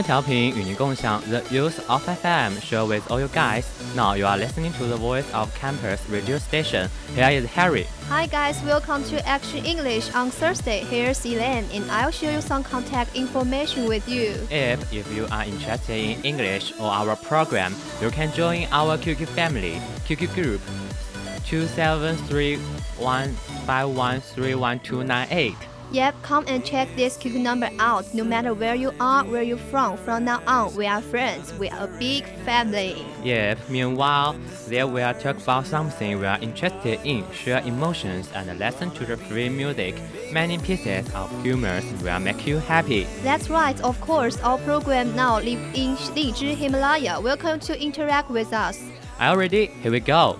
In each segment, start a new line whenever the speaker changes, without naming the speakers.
青春调频与您共享 The Youth of FM share with all you guys. Now you are listening to the voice of campus radio station. Here is Harry.
Hi guys, welcome to Action English on Thursday. Here's Elaine, and I'll share you some contact information with you.
If if you are interested in English or our program, you can join our QQ family QQ group two seven three one five one three one two nine eight.
Yep, come and check this QQ number out. No matter where you are, where you're from, from now on, we are friends. We are a big family.
Yep, meanwhile, there we are talk about something we are interested in, share emotions, and listen to the free music. Many pieces of humor will make you happy.
That's right, of course. Our program now live in Lizhi Himalaya. Welcome to interact with us.
You? Here we go.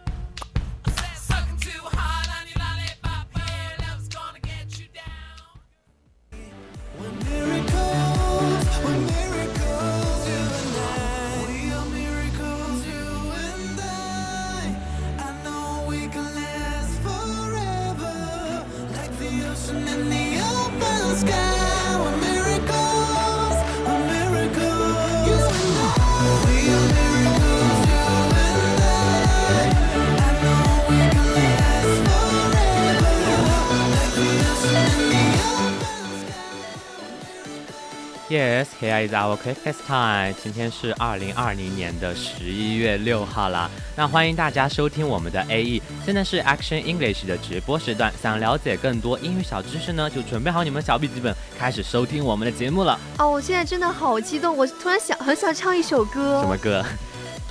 Here is our quick test time. 今天是二零二零年的十一月六号啦。那欢迎大家收听我们的 AE。现在是 Action English 的直播时段。想了解更多英语小知识呢，就准备好你们小笔记本，开始收听我们的节目了。
哦，我现在真的好激动，我突然想很想唱一首歌。
什么歌？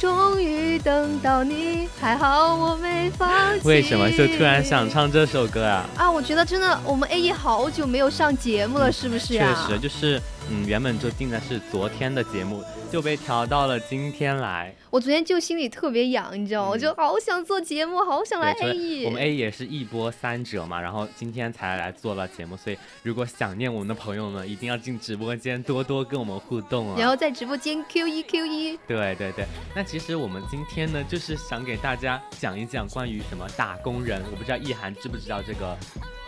终于等到你，还好我没放弃。
为什么就突然想唱这首歌啊？
啊，我觉得真的，我们 AE 好久没有上节目了，是不是
啊？确实，就是嗯，原本就定的是昨天的节目。就被调到了今天来。
我昨天就心里特别痒，你知道吗？我就好想做节目，好想来 A
E。我们 A 也是一波三折嘛，然后今天才来做了节目，所以如果想念我们的朋友们，一定要进直播间多多跟我们互动啊。
然后在直播间 Q 一 Q 一。
对对对，那其实我们今天呢，就是想给大家讲一讲关于什么打工人。我不知道意涵知不知道这个。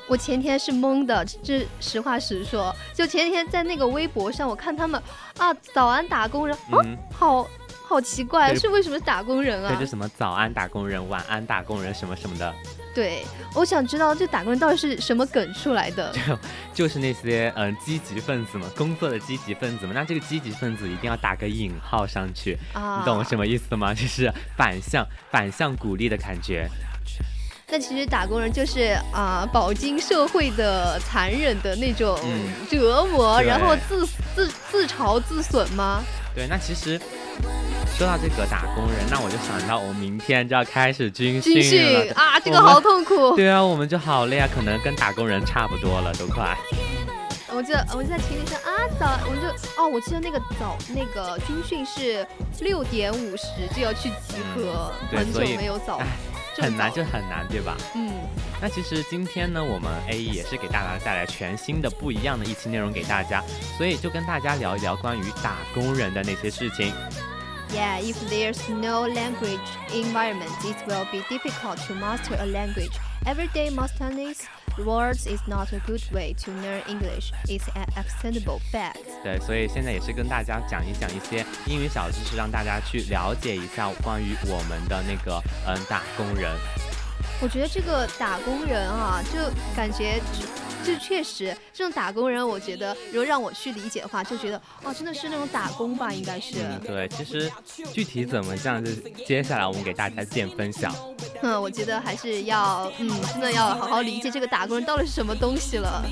我前天是懵的，这实话实说。就前天在那个微博上，我看他们啊，早安打工人，嗯，好好奇怪，是为什么打工人啊？
这什么早安打工人、晚安打工人什么什么的。
对，我想知道这打工人到底是什么梗出来的？
就就是那些嗯积极分子嘛，工作的积极分子嘛。那这个积极分子一定要打个引号上去，你懂什么意思吗？就是反向反向鼓励的感觉。
那其实打工人就是啊，饱经社会的残忍的那种折磨，然后自自自嘲自损吗？
对，那其实说到这个打工人，那我就想到我明天就要开始军训了
啊，这个好痛苦。
对啊，我们就好累啊，可能跟打工人差不多了，都快。
我记得我在群里说啊早，我就哦，我记得那个早那个军训是六点五十就要去集合，很久没有早，
很难就很难，对吧？
嗯。
那其实今天呢，我们 A E 也是给大家带来全新的、不一样的一期内容给大家，所以就跟大家聊一聊关于打工人的那些事情。
Yeah, if there's no language environment, it will be difficult to master a language. Everyday mastering words is not a good way to learn English. It's an acceptable fact.
对，所以现在也是跟大家讲一讲一些英语小知识，让大家去了解一下关于我们的那个嗯打工人。
我觉得这个打工人啊，就感觉，就确实这种打工人，我觉得如果让我去理解的话，就觉得哦，真的是那种打工吧，应该是。
嗯对，其实具体怎么这样，就接下来我们给大家见分享。
嗯，我觉得还是要，嗯，真的要好好理解这个打工人到底是什么东西了。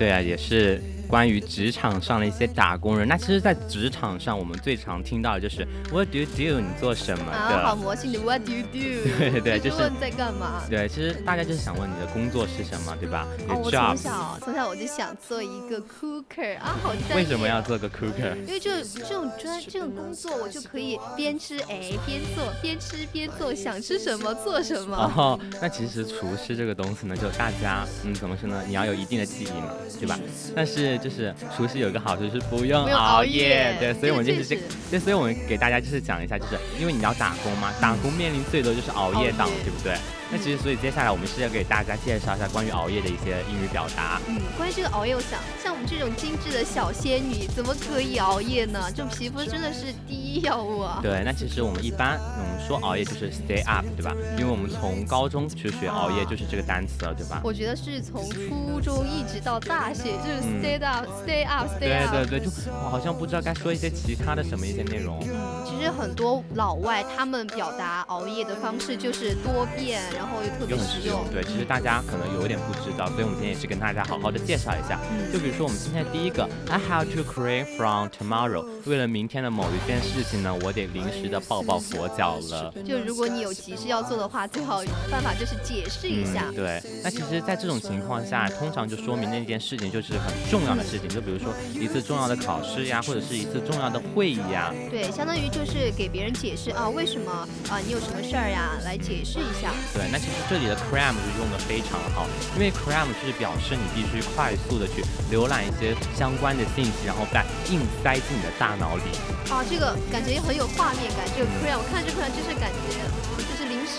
对啊，也是。关于职场上的一些打工人，那其实，在职场上，我们最常听到的就是 What do you do？你做什么的？啊，好魔性的 What do you do？
对对，就是
问在干嘛？
对，其实大家就是想问你的工作是什么，对吧？
哦，我从小从小我就想做一个 cooker 啊，好
为什么要做个 cooker？
因为就这种专这种工作，我就可以边吃哎边做，边吃边做，想吃什么做什么。
哦，那其实厨师这个东西呢，就大家嗯怎么说呢？你要有一定的技艺嘛，对吧？但是就是厨师有一个好处是不用熬夜，对，所以我们就是这，对，所以我们给大家就是讲一下，就是因为你要打工嘛，打工面临最多就是熬夜党，对不对？那其实，所以接下来我们是要给大家介绍一下关于熬夜的一些英语表达。
嗯，关于这个熬夜，我想像我们这种精致的小仙女，怎么可以熬夜呢？这种皮肤真的是第一要务啊。
对，那其实我们一般我们说熬夜就是 stay up，对吧？因为我们从高中去学熬夜就是这个单词了，对吧？
我觉得是从初中一直到大学就是 stay up，stay up，stay
up。对对对，就我好像不知道该说一些其他的什么一些内容。
嗯，其实很多老外他们表达熬夜的方式就是多变。然后又特别实用，
对，其实大家可能有一点不知道，所以我们今天也是跟大家好好的介绍一下。就比如说我们今天第一个，I have to create from tomorrow，为了明天的某一件事情呢，我得临时的抱抱佛脚了。
就如果你有急事要做的话，最好办法就是解释一下。
对，那其实，在这种情况下，通常就说明那件事情就是很重要的事情，就比如说一次重要的考试呀，或者是一次重要的会议呀。
对，相当于就是给别人解释啊，为什么啊，你有什么事儿呀，来解释一下。
对。那其实这里的 cram 就用的非常好，因为 cram 就是表示你必须快速的去浏览一些相关的信息，然后再硬塞进你的大脑里。
啊，这个感觉很有画面感。这个 cram 我看这 cram 就是感觉。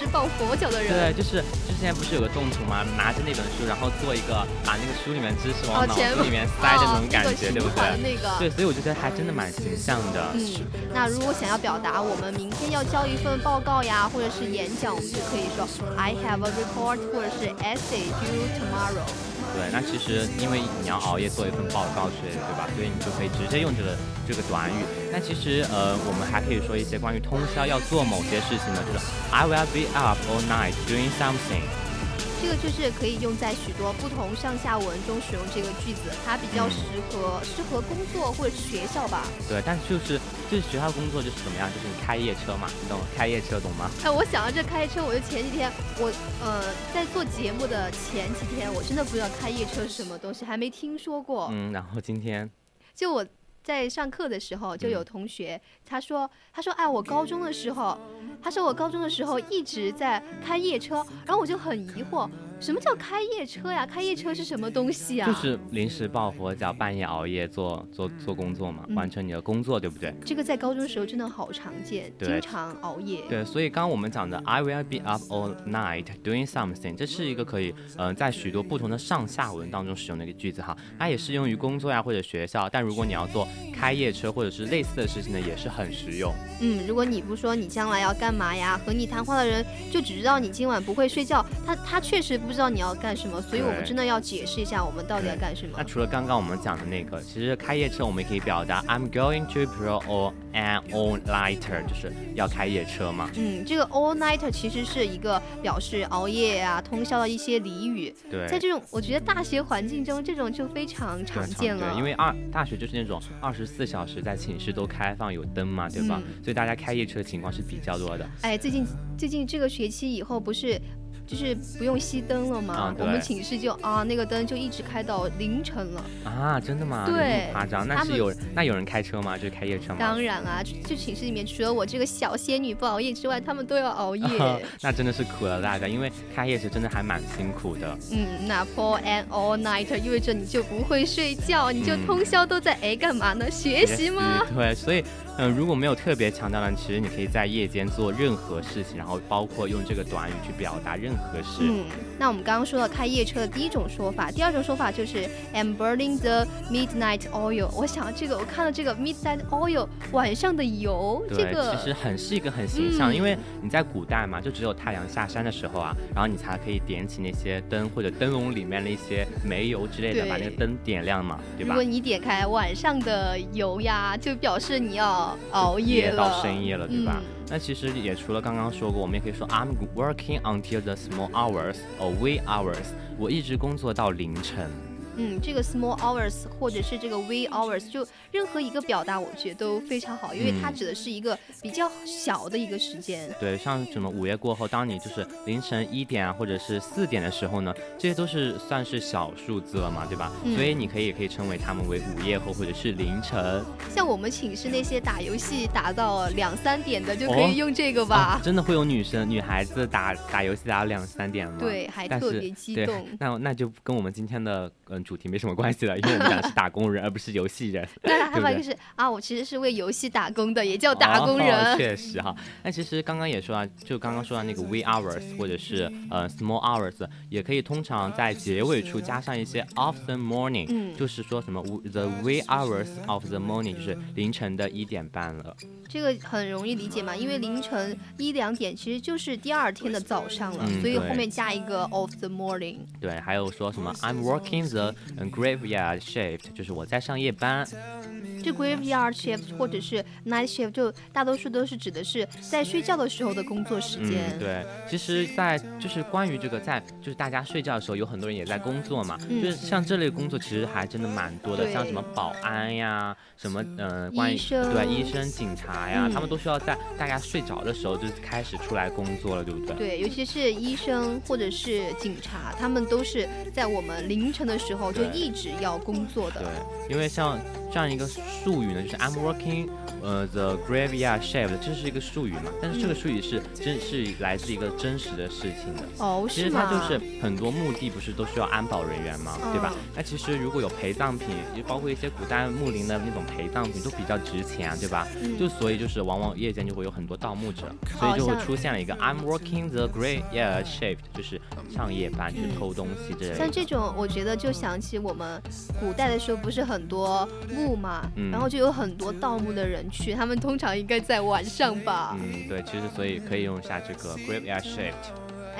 是抱佛脚的人，
对，就是之前不是有个动图吗？拿着那本书，然后做一个把那个书里面知识往脑子里面塞的那种感觉，对不对？
那个，
对，所以我觉得还真的蛮形象的。
嗯，那如果想要表达我们明天要交一份报告呀，或者是演讲，我们就可以说 I have a report 或者是 essay due tomorrow。
对，那其实因为你要熬夜做一份报告之类的，对吧？所以你就可以直接用这个这个短语。那其实呃，我们还可以说一些关于通宵要做某些事情的，就是 I will be up all night doing something。
这个就是可以用在许多不同上下文中使用这个句子，它比较
嗯
适合、适合工作或者是学校吧。
对，但是就是就是学校工作就是怎么样，就是你开夜车嘛，你懂开夜车懂吗？
哎，我想到这开车，我就前几天我呃在做节目的前几天，我真的不知道开夜车是什么东西，还没听说过。
嗯，然后今天
就我在上课的时候，就有同学、他说他说哎，我高中的时候，他说我高中的时候一直在开夜车，然后我就很疑惑，什么叫开夜车呀？开夜车是什么东西啊？
就是临时抱佛脚，半夜熬夜做做做工作嘛，
嗯
完成你的工作，对不对？
这个在高中的时候真的好常见，经常熬夜。
对，所以刚刚我们讲的 I will be up all night doing something，这是一个可以呃在许多不同的上下文当中使用的一个句子哈，它也适用于工作呀或者学校，但如果你要做开夜车或者是类似的事情呢，也是很实用。
嗯，如果你不说你将来要干嘛呀，和你谈话的人就只知道你今晚不会睡觉，他他确实不知道你要干什么，所以我们真的要解释一下我们到底要干什么
那。除了刚刚我们讲的那个，其实开夜车我们也可以表达 I'm going to pro all an all nighter，就是要开夜车嘛。
嗯，这个 all nighter 其实是一个表示熬夜啊、通宵的一些俚语。
对，
在这种我觉得大学环境中，这种就非常常见了。
对，因为二大学就是那种二十四小时在寝室都开放有灯嘛，对吧？
嗯
所以大家开夜车的情况是比较多的。
哎，最近最近这个学期以后不是。就是不用熄灯了嘛？
啊
我们寝室就啊，那个灯就一直开到凌晨了。
啊，真的吗？
对
夸张？那是有那有人开车吗？就是开夜车吗？
当然啊，就就寝室里面除了我这个小仙女不熬夜之外，他们都要熬夜。
那真的是苦了大家，因为开夜车真的还蛮辛苦的。
嗯，那 pull an all nighter 意味着你就不会睡觉，你就
嗯
通宵都在哎干嘛呢？学习吗？
对，所以嗯、如果没有特别强调呢，其实你可以在夜间做任何事情，然后包括用这个短语去表达任何事。
嗯，那我们刚刚说到开夜车的第一种说法，第二种说法就是 I'm burning the midnight oil。我想这个，我看到这个 midnight oil 晚上的油，这个
其实很是一个很形象，
嗯
因为你在古代嘛，就只有太阳下山的时候啊，然后你才可以点起那些灯或者灯笼里面的一些煤油之类的，把那个灯点亮嘛，对吧
如果？你点开晚上的油呀，就表示你要熬夜了，
到深夜了，对吧？
嗯
那其实也除了刚刚说过，我们也可以说 I'm working until the small hours or wee hours，我一直工作到凌晨。
嗯，这个 small hours 或者是这个 wee hours，就任何一个表达，我觉得都非常好，因为它
嗯
指的是一个比较小的一个时间。
对，像什么午夜过后，当你就是凌晨一点啊，或者是四点的时候呢，这些都是算是小数字了嘛，对吧？
嗯
所以你可以也可以称为它们为午夜后或者是凌晨。
像我们寝室那些打游戏打到两三点的，就可
哦
以用这个吧。
啊，真的会有女生、女孩子打打游戏打到两三点吗？
对还特别激动
那那就跟我们今天的嗯主题没什么关系了，因为我们讲的是打工人，而不是游戏人。
那还有一
对不对
个是啊，我其实是为游戏打工的，也叫打工人。
哦、确实哈。那其实刚刚也说啊，就刚刚说到那个 wee hours 或者是呃 small hours，也可以通常在结尾处加上一些 of the morning，、
嗯
就是说什么 the wee hours of the morning，就是凌晨的一点半了。
这个很容易理解嘛，因为凌晨一两点其实就是第二天的早上了，
嗯
所以后面加一个 of the morning。
对，还有说什么 I'm working the 嗯 graveyard shift，就是我在上夜班。
这 graveyard shift 或者是 night shift 就大多数都是指的是在睡觉的时候的工作时间。
嗯，对，其实，在就是关于这个，在就是大家睡觉的时候，有很多人也在工作嘛，
嗯
就是像这类工作，其实还真的蛮多的，像什么保安呀，什么呃，关于
医生
对医生、警察呀，
嗯
他们都需要在大家睡着的时候就开始出来工作了，对不对？
对，尤其是医生或者是警察，他们都是在我们凌晨的时候就一直要工作的。
对，因为像这样一个术语呢，就是 I'm working 呃 the graveyard shift，这是一个术语嘛，但是这个术语是真是来自一个真实的事情的。
哦，
其？实它就是很多墓地不是都需要安保人员嘛？对吧
嗯？
那其实如果有陪葬品，就包括一些古代墓陵的那种陪葬品，都比较值钱啊，对吧？
嗯
就所以就是往往夜间就会有很多盗墓者，所以就会出现了一个 I'm working the graveyard shift，就是上夜班，去偷东西之类的。
像这种，我觉得就想起我们古代的时候，不是很多墓嘛，
嗯
然后就有很多盗墓的人去，他们通常应该在晚上吧。
嗯，对，其实所以可以用一下这个 graveyard shift。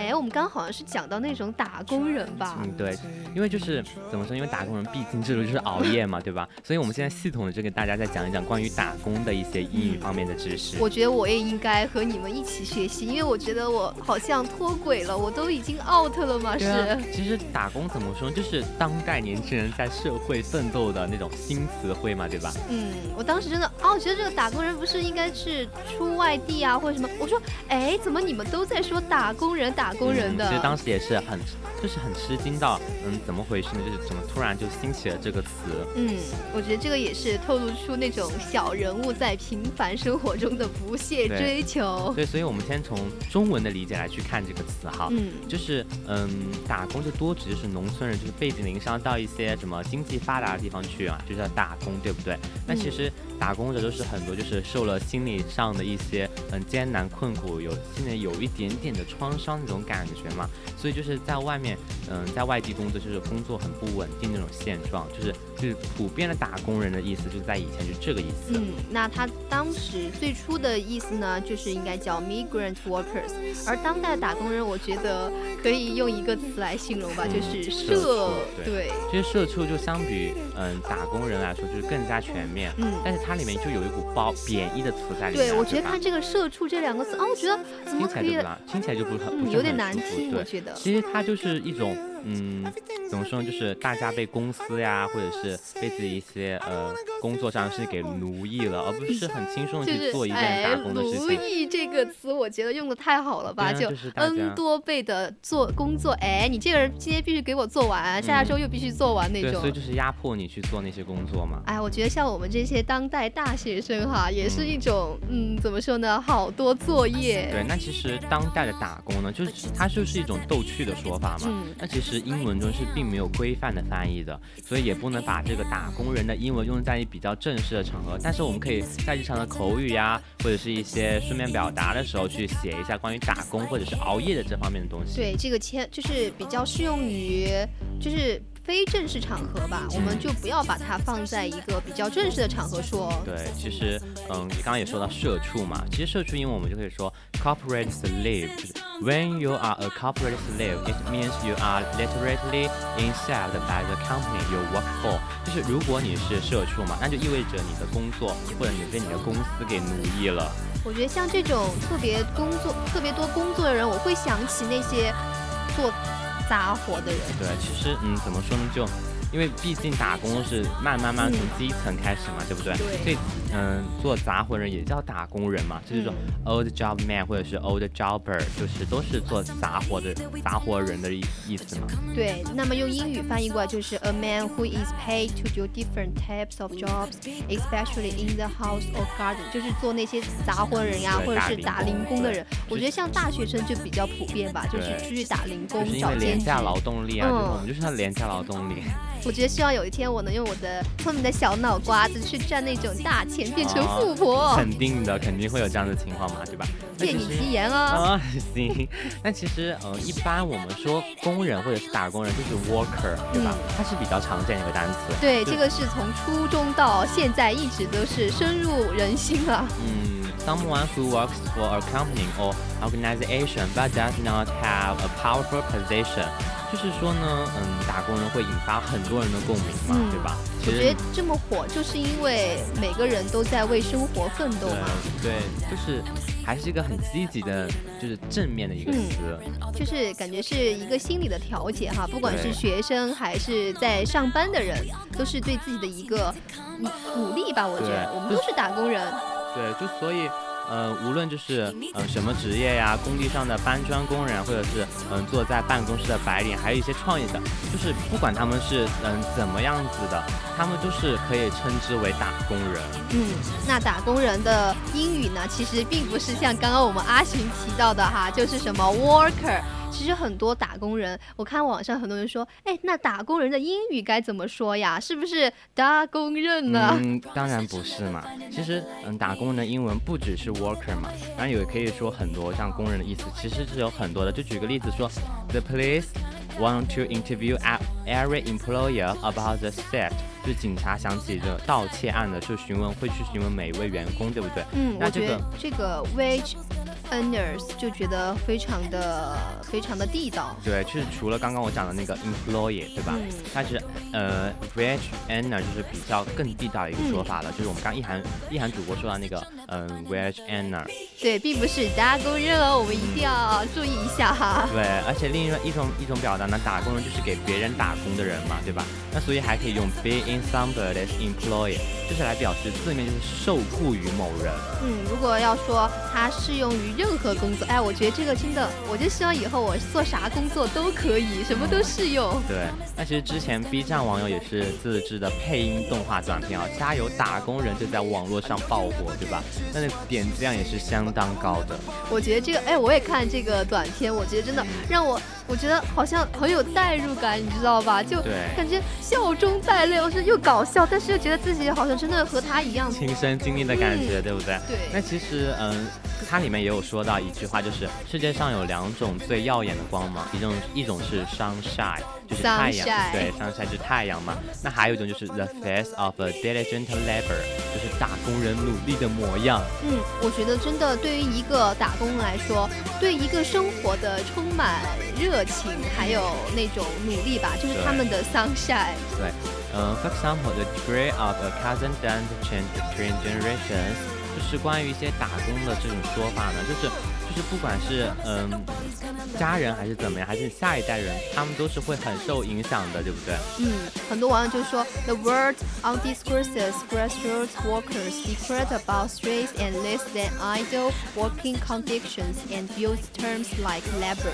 哎，我们刚好像是讲到那种打工人吧？
嗯，对，因为就是怎么说？因为打工人必经之路就是熬夜嘛，对吧？所以我们现在系统的就给大家再讲一讲关于打工的一些英语方面的知识。
我觉得我也应该和你们一起学习，因为我觉得我好像脱轨了，我都已经 out 了嘛。是。
其实打工怎么说，就是当代年轻人在社会奋斗的那种新词汇嘛，对吧？
嗯，我当时真的哦，觉得这个打工人不是应该是出外地啊，或者什么？我说，哎，怎么你们都在说打工人，打工人的？
其实当时也是很，就是很吃惊到，嗯，怎么回事呢？就是怎么突然就兴起了这个词？
嗯，我觉得这个也是透露出那种小人物在平凡生活中的不懈追求。
对，所以我们先从中文的理解来去看这个词哈，嗯，就是嗯，打工就多指就是农村人，就是背井离乡到一些什么经济发达的地方去啊，就叫打工，对不对？那其实打工者都是很多就是受了心理上的一些嗯艰难困苦，有现在有一点点的创伤那种感觉嘛，所以就是在外面嗯在外地工作就是工作很不稳定那种现状，就是就是普遍的打工人的意思，就在以前就这个意思。
嗯，那他当时最初的意思呢，就是应该叫 migrant workers，而当代的打工人，我觉得可以用一个词来形容吧，就是社对。
其实社畜就相比嗯打工人来说，就是更加全面。嗯，但是它里面就有一股褒贬义的词在里面。
对，我觉得它这个社畜这两个词啊，我觉得怎么可以？
听起来就不是很，
有点难听，我觉得。
其实它就是一种。嗯，怎么说呢？就是大家被公司呀，或者是被自己一些呃工作上是给奴役了，而不是很轻松的去做一件打工的事情。
奴役这个词，我觉得用的太好了吧？就 n 多倍的做工作，哎，你这个人今天必须给我做完，下周又必须做完那种。
所以就是压迫你去做那些工作嘛。
哎，我觉得像我们这些当代大学生哈，也是一种嗯，怎么说呢？好多作业。
对，那其实当代的打工呢，就是它就是一种逗趣的说法嘛。那其实。是英文中是并没有规范的翻译的，所以也不能把这个打工人的英文用在比较正式的场合。但是我们可以在日常的口语呀，或者是一些书面表达的时候去写一下关于打工或者是熬夜的这方面的东西。
对，这个签就是比较适用于就是。非正式场合吧，我们就不要把它放在一个比较正式的场合说。
对，其实，嗯，你刚刚也说到社畜嘛，其实社畜英文我们就可以说 corporate slave。When you are a corporate slave, it means you are literally enslaved by the company you work for。就是如果你是社畜嘛，那就意味着你的工作或者你被你的公司给奴役了。
我觉得像这种特别工作特别多工作的人，我会想起那些做。打火的人，
对，其实，嗯，怎么说呢，就。因为毕竟打工是慢慢慢从基层开始嘛，对不对？
对。
所以，嗯，做杂活人也叫打工人嘛，就是说 old job man 或者是 old jobber，就是都是做杂活的杂活人的意意思嘛。
对。那么用英语翻译过来就是 a man who is paid to do different types of jobs, especially in the house or garden，就是做那些杂活人呀，或者是打零工的人。我觉得像大学生就比较普遍吧，就是出去打零工、找兼职。
廉价劳动力啊，就是我们就是他廉价劳动力。
我觉得希望有一天我能用我的聪明的小脑瓜子去赚那种大钱，变成富婆。
肯定的，肯定会有这样的情况嘛，对吧？
借你吉言哦。
啊，行。那其实，呃，一般我们说工人或者是打工人，就是 worker，对吧？它是比较常见的一个单词。
对，这个是从初中到现在一直都是深入人心了。
嗯，someone who works for a company or organization but does not have a powerful position。就是说呢，嗯，打工人会引发很多人的共鸣嘛，对吧？
我觉得这么火，就是因为每个人都在为生活奋斗嘛。
对，就是还是一个很积极的，就是正面的一个词。
就是感觉是一个心理的调节哈，不管是学生还是在上班的人，都是对自己的一个鼓励吧。我觉得我们都是打工人。
对，就所以。嗯，无论就是嗯什么职业呀，工地上的搬砖工人，或者是嗯坐在办公室的白领，还有一些创业的，就是不管他们是嗯怎么样子的，他们都是可以称之为打工人。
嗯，那打工人的英语呢，其实并不是像刚刚我们阿寻提到的哈，就是什么 worker。其实很多打工人，我看网上很多人说，哎，那打工人的英语该怎么说呀？是不是打工人呢？
嗯，当然不是嘛。其实，嗯，打工人的英文不只是 worker 嘛，当然也可以说很多像工人的意思，其实是有很多的。就举个例子说，The police want to interview every employer about the theft。就警察想起这盗窃案的，就询问会去询问每一位员工，对不对？
嗯，那这个这个 wage。Earners 就觉得非常的非常的地道。
对，就是除了刚刚我讲的那个 employee，对吧？
嗯
它是呃 wage earner 就是比较更地道的一个说法了，就是我们刚一涵一涵主播说到那个嗯、wage earner。
对，并不是打工人哦，我们一定要注意一下哈。
对，而且另一一种一种表达呢，打工人就是给别人打工的人嘛，对吧？那所以还可以用 be in somebody's employ，就是来表示字面就是受雇于某人。
嗯，如果要说它适用于任何工作，哎，我觉得这个真的，我就希望以后我做啥工作都可以，什么都适用。
对，那其实之前 B 站网友也是自制的配音动画短片啊，《加油打工人》就在网络上爆火，对吧？那那点击量也是相当高的。
我觉得这个，哎，我也看这个短片，我觉得真的让我，我觉得好像很有代入感，你知道吧？就
对
感觉笑中带泪，是又搞笑，但是又觉得自己好像真的和他一样。
亲身经历的感觉，
嗯
对不对？
对
那其实，嗯，它里面也有说到一句话，就是世界上有两种最耀眼的光芒，一种一种是 sunshine，就是太阳对，sunshine 就是太阳嘛。那还有一种就是 the face of a diligent labor，就是打工人努力的模样。
嗯，我觉得真的对于一个打工人来说，对一个生活的充满热情，还有那种努力吧，就是他们的 sunshine。
对，嗯、f o r example, the degree of a cousin doesn't change between generations，就是关于一些打工的这种说法呢，就是就是不管是嗯、家人还是怎么样，还是下一代人，他们都是会很受影响的，对不对？
嗯，很多网友就说，The word on discourses grassroots workers declared about streets and less than idle working conditions and use terms like labor。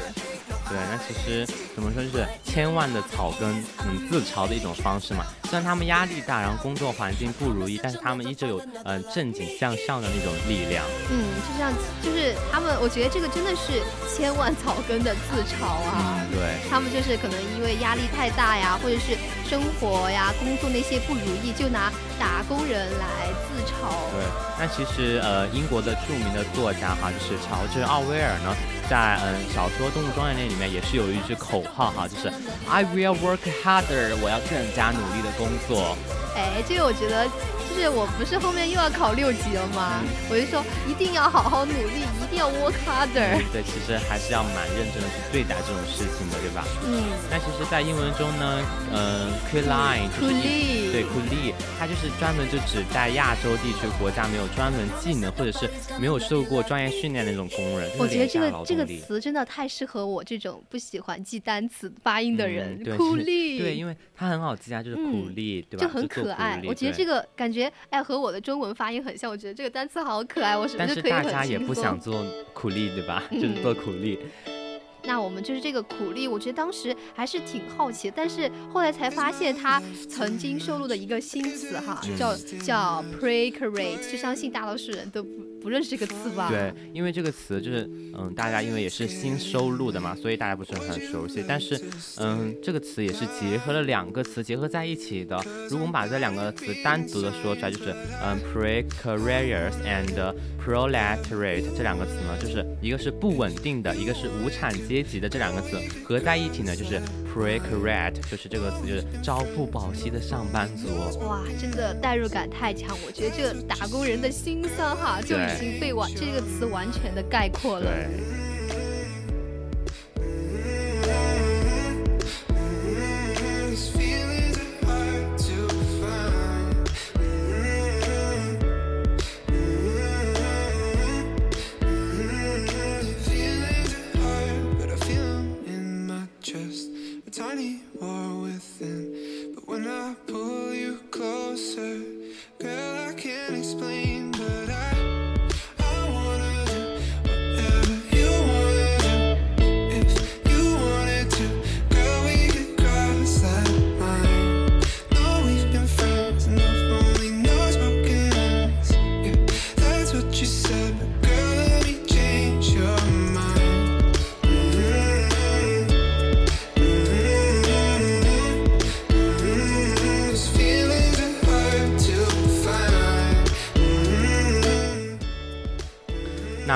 对，那其实怎么说，就是千万的草根，嗯，自嘲的一种方式嘛。虽然他们压力大，然后工作环境不如意，但是他们依旧有嗯、正经向上的那种力量。
嗯，就像，就是他们，我觉得这个真的是千万草根的自嘲啊。
嗯，对。
他们就是可能因为压力太大呀，或者是生活呀、工作那些不如意，就拿打工人来自嘲。
对，那其实呃，英国的著名的作家哈，就是乔治奥威尔呢，在嗯小说《动物庄园》那里面也是有一句口号哈，就是 I will work harder，我要更加努力的工作。
哎，这个我觉得，是我不是后面又要考六级了吗？我就说一定要好好努力，一定要 work harder。
对，其实还是要蛮认真的去对待这种事情的，对吧？
嗯，
那其实，在英文中呢，嗯 c o o l i n 就是对 c o o l i 它就是专门就指在亚洲地区国家没有专门技能或者是没有受过专业训练的那种工人。
我觉得这个这个词真的太适合我这种不喜欢记单词发音的人
嗯，对因为它很好记啊，就是苦
嗯
力，对吧？
就很可爱，我觉得这个感觉哎和我的中文发音很像，我觉得这个单词好可爱，我是不
但
是可以很
是大家也不想做苦力，对吧？就是
嗯
做苦力。
那我们就是这个苦力，我觉得当时还是挺好奇，但是后来才发现他曾经收录的一个新词哈，叫叫 precariat，就相信大多数人都不不认识这个词吧？
对，因为这个词就是，嗯，大家因为也是新收录的嘛，所以大家不是很熟悉。但是，嗯，这个词也是结合了两个词结合在一起的。如果我们把这两个词单独的说出来，就是，嗯，precarious and proletariat 这两个词呢，就是一个是不稳定的，一个是无产阶级的，这两个词合在一起呢，就是 precariat，就是这个词就是朝不保夕的上班族。
哇，真的代入感太强，我觉得这个打工人的心酸哈就已经被完这个词完全的概括了。
对。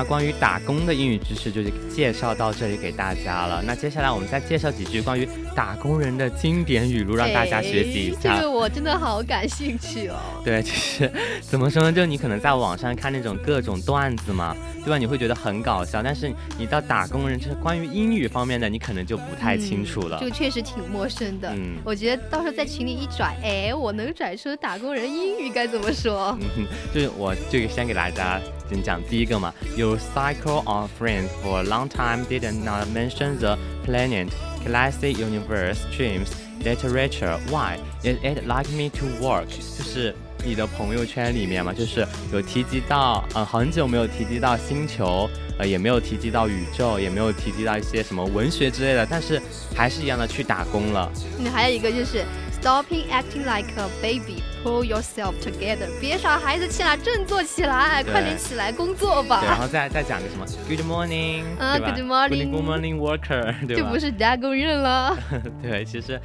关于打工的英语知识就介绍到这里给大家了。那接下来我们再介绍几句关于打工人的经典语录，让大家学习一
下。这个我真的好感兴趣哦。
对，其实怎么说呢？就你可能在网上看那种各种段子嘛，对吧？你会觉得很搞笑，但是你到打工人，就是关于英语方面的，你可能就不太清楚了。
这个确实挺陌生的。嗯，我觉得到时候在群里一转，哎，我能转出打工人英语该怎么说？
嗯，就是我这个先给大家先讲第一个嘛。You cycle on friends for a long time, didn't not mention the planet, classic universe, dreams, literature. Why is it like me to work？就是你的朋友圈里面嘛，就是有提及到，嗯，很久没有提及到星球，呃，也没有提及到宇宙，也没有提及到一些什么文学之类的，但是还是一样的去打工了。
你，还有一个就是 stopping acting like a baby, pull yourself together，别耍孩子气了，振作起来，快点起来工作吧。
然后再再讲个什么 good morning，
啊，good morning，good
morning worker，对
吧？就不是打工人了。
对，其实。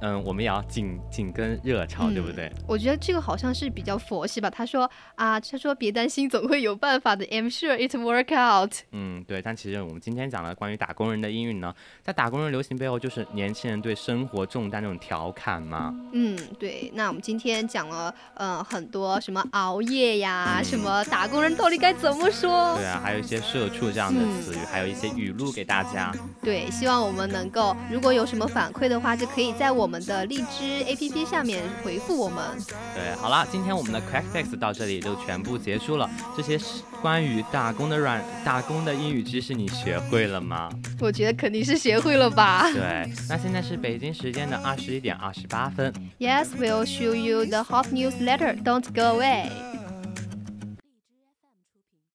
嗯，我们也要紧紧跟热潮，对不对？
我觉得这个好像是比较佛系吧。他说啊，他说别担心，总会有办法的。I'm sure it work out。
嗯，对。但其实我们今天讲了关于打工人的英语呢，在打工人流行背后，就是年轻人对生活重担那种调侃嘛。
嗯，对。那我们今天讲了，嗯，很多什么熬夜呀，什么打工人到底该怎么说？
对啊，还有一些社畜这样的词语，还有一些语录给大家。
对，希望我们能够，如果有什么反馈的话，就可以在我。我们的荔枝 APP 下面回复我们。
对，好了，今天我们的 Crack Text 到这里就全部结束了。这些关于打工的软打工的英语知识，你学会了吗？
我觉得肯定是学会了吧。
对，那现在是北京时间的二十一点二十八分。
Yes, we'll show you the hot news later. Don't go away.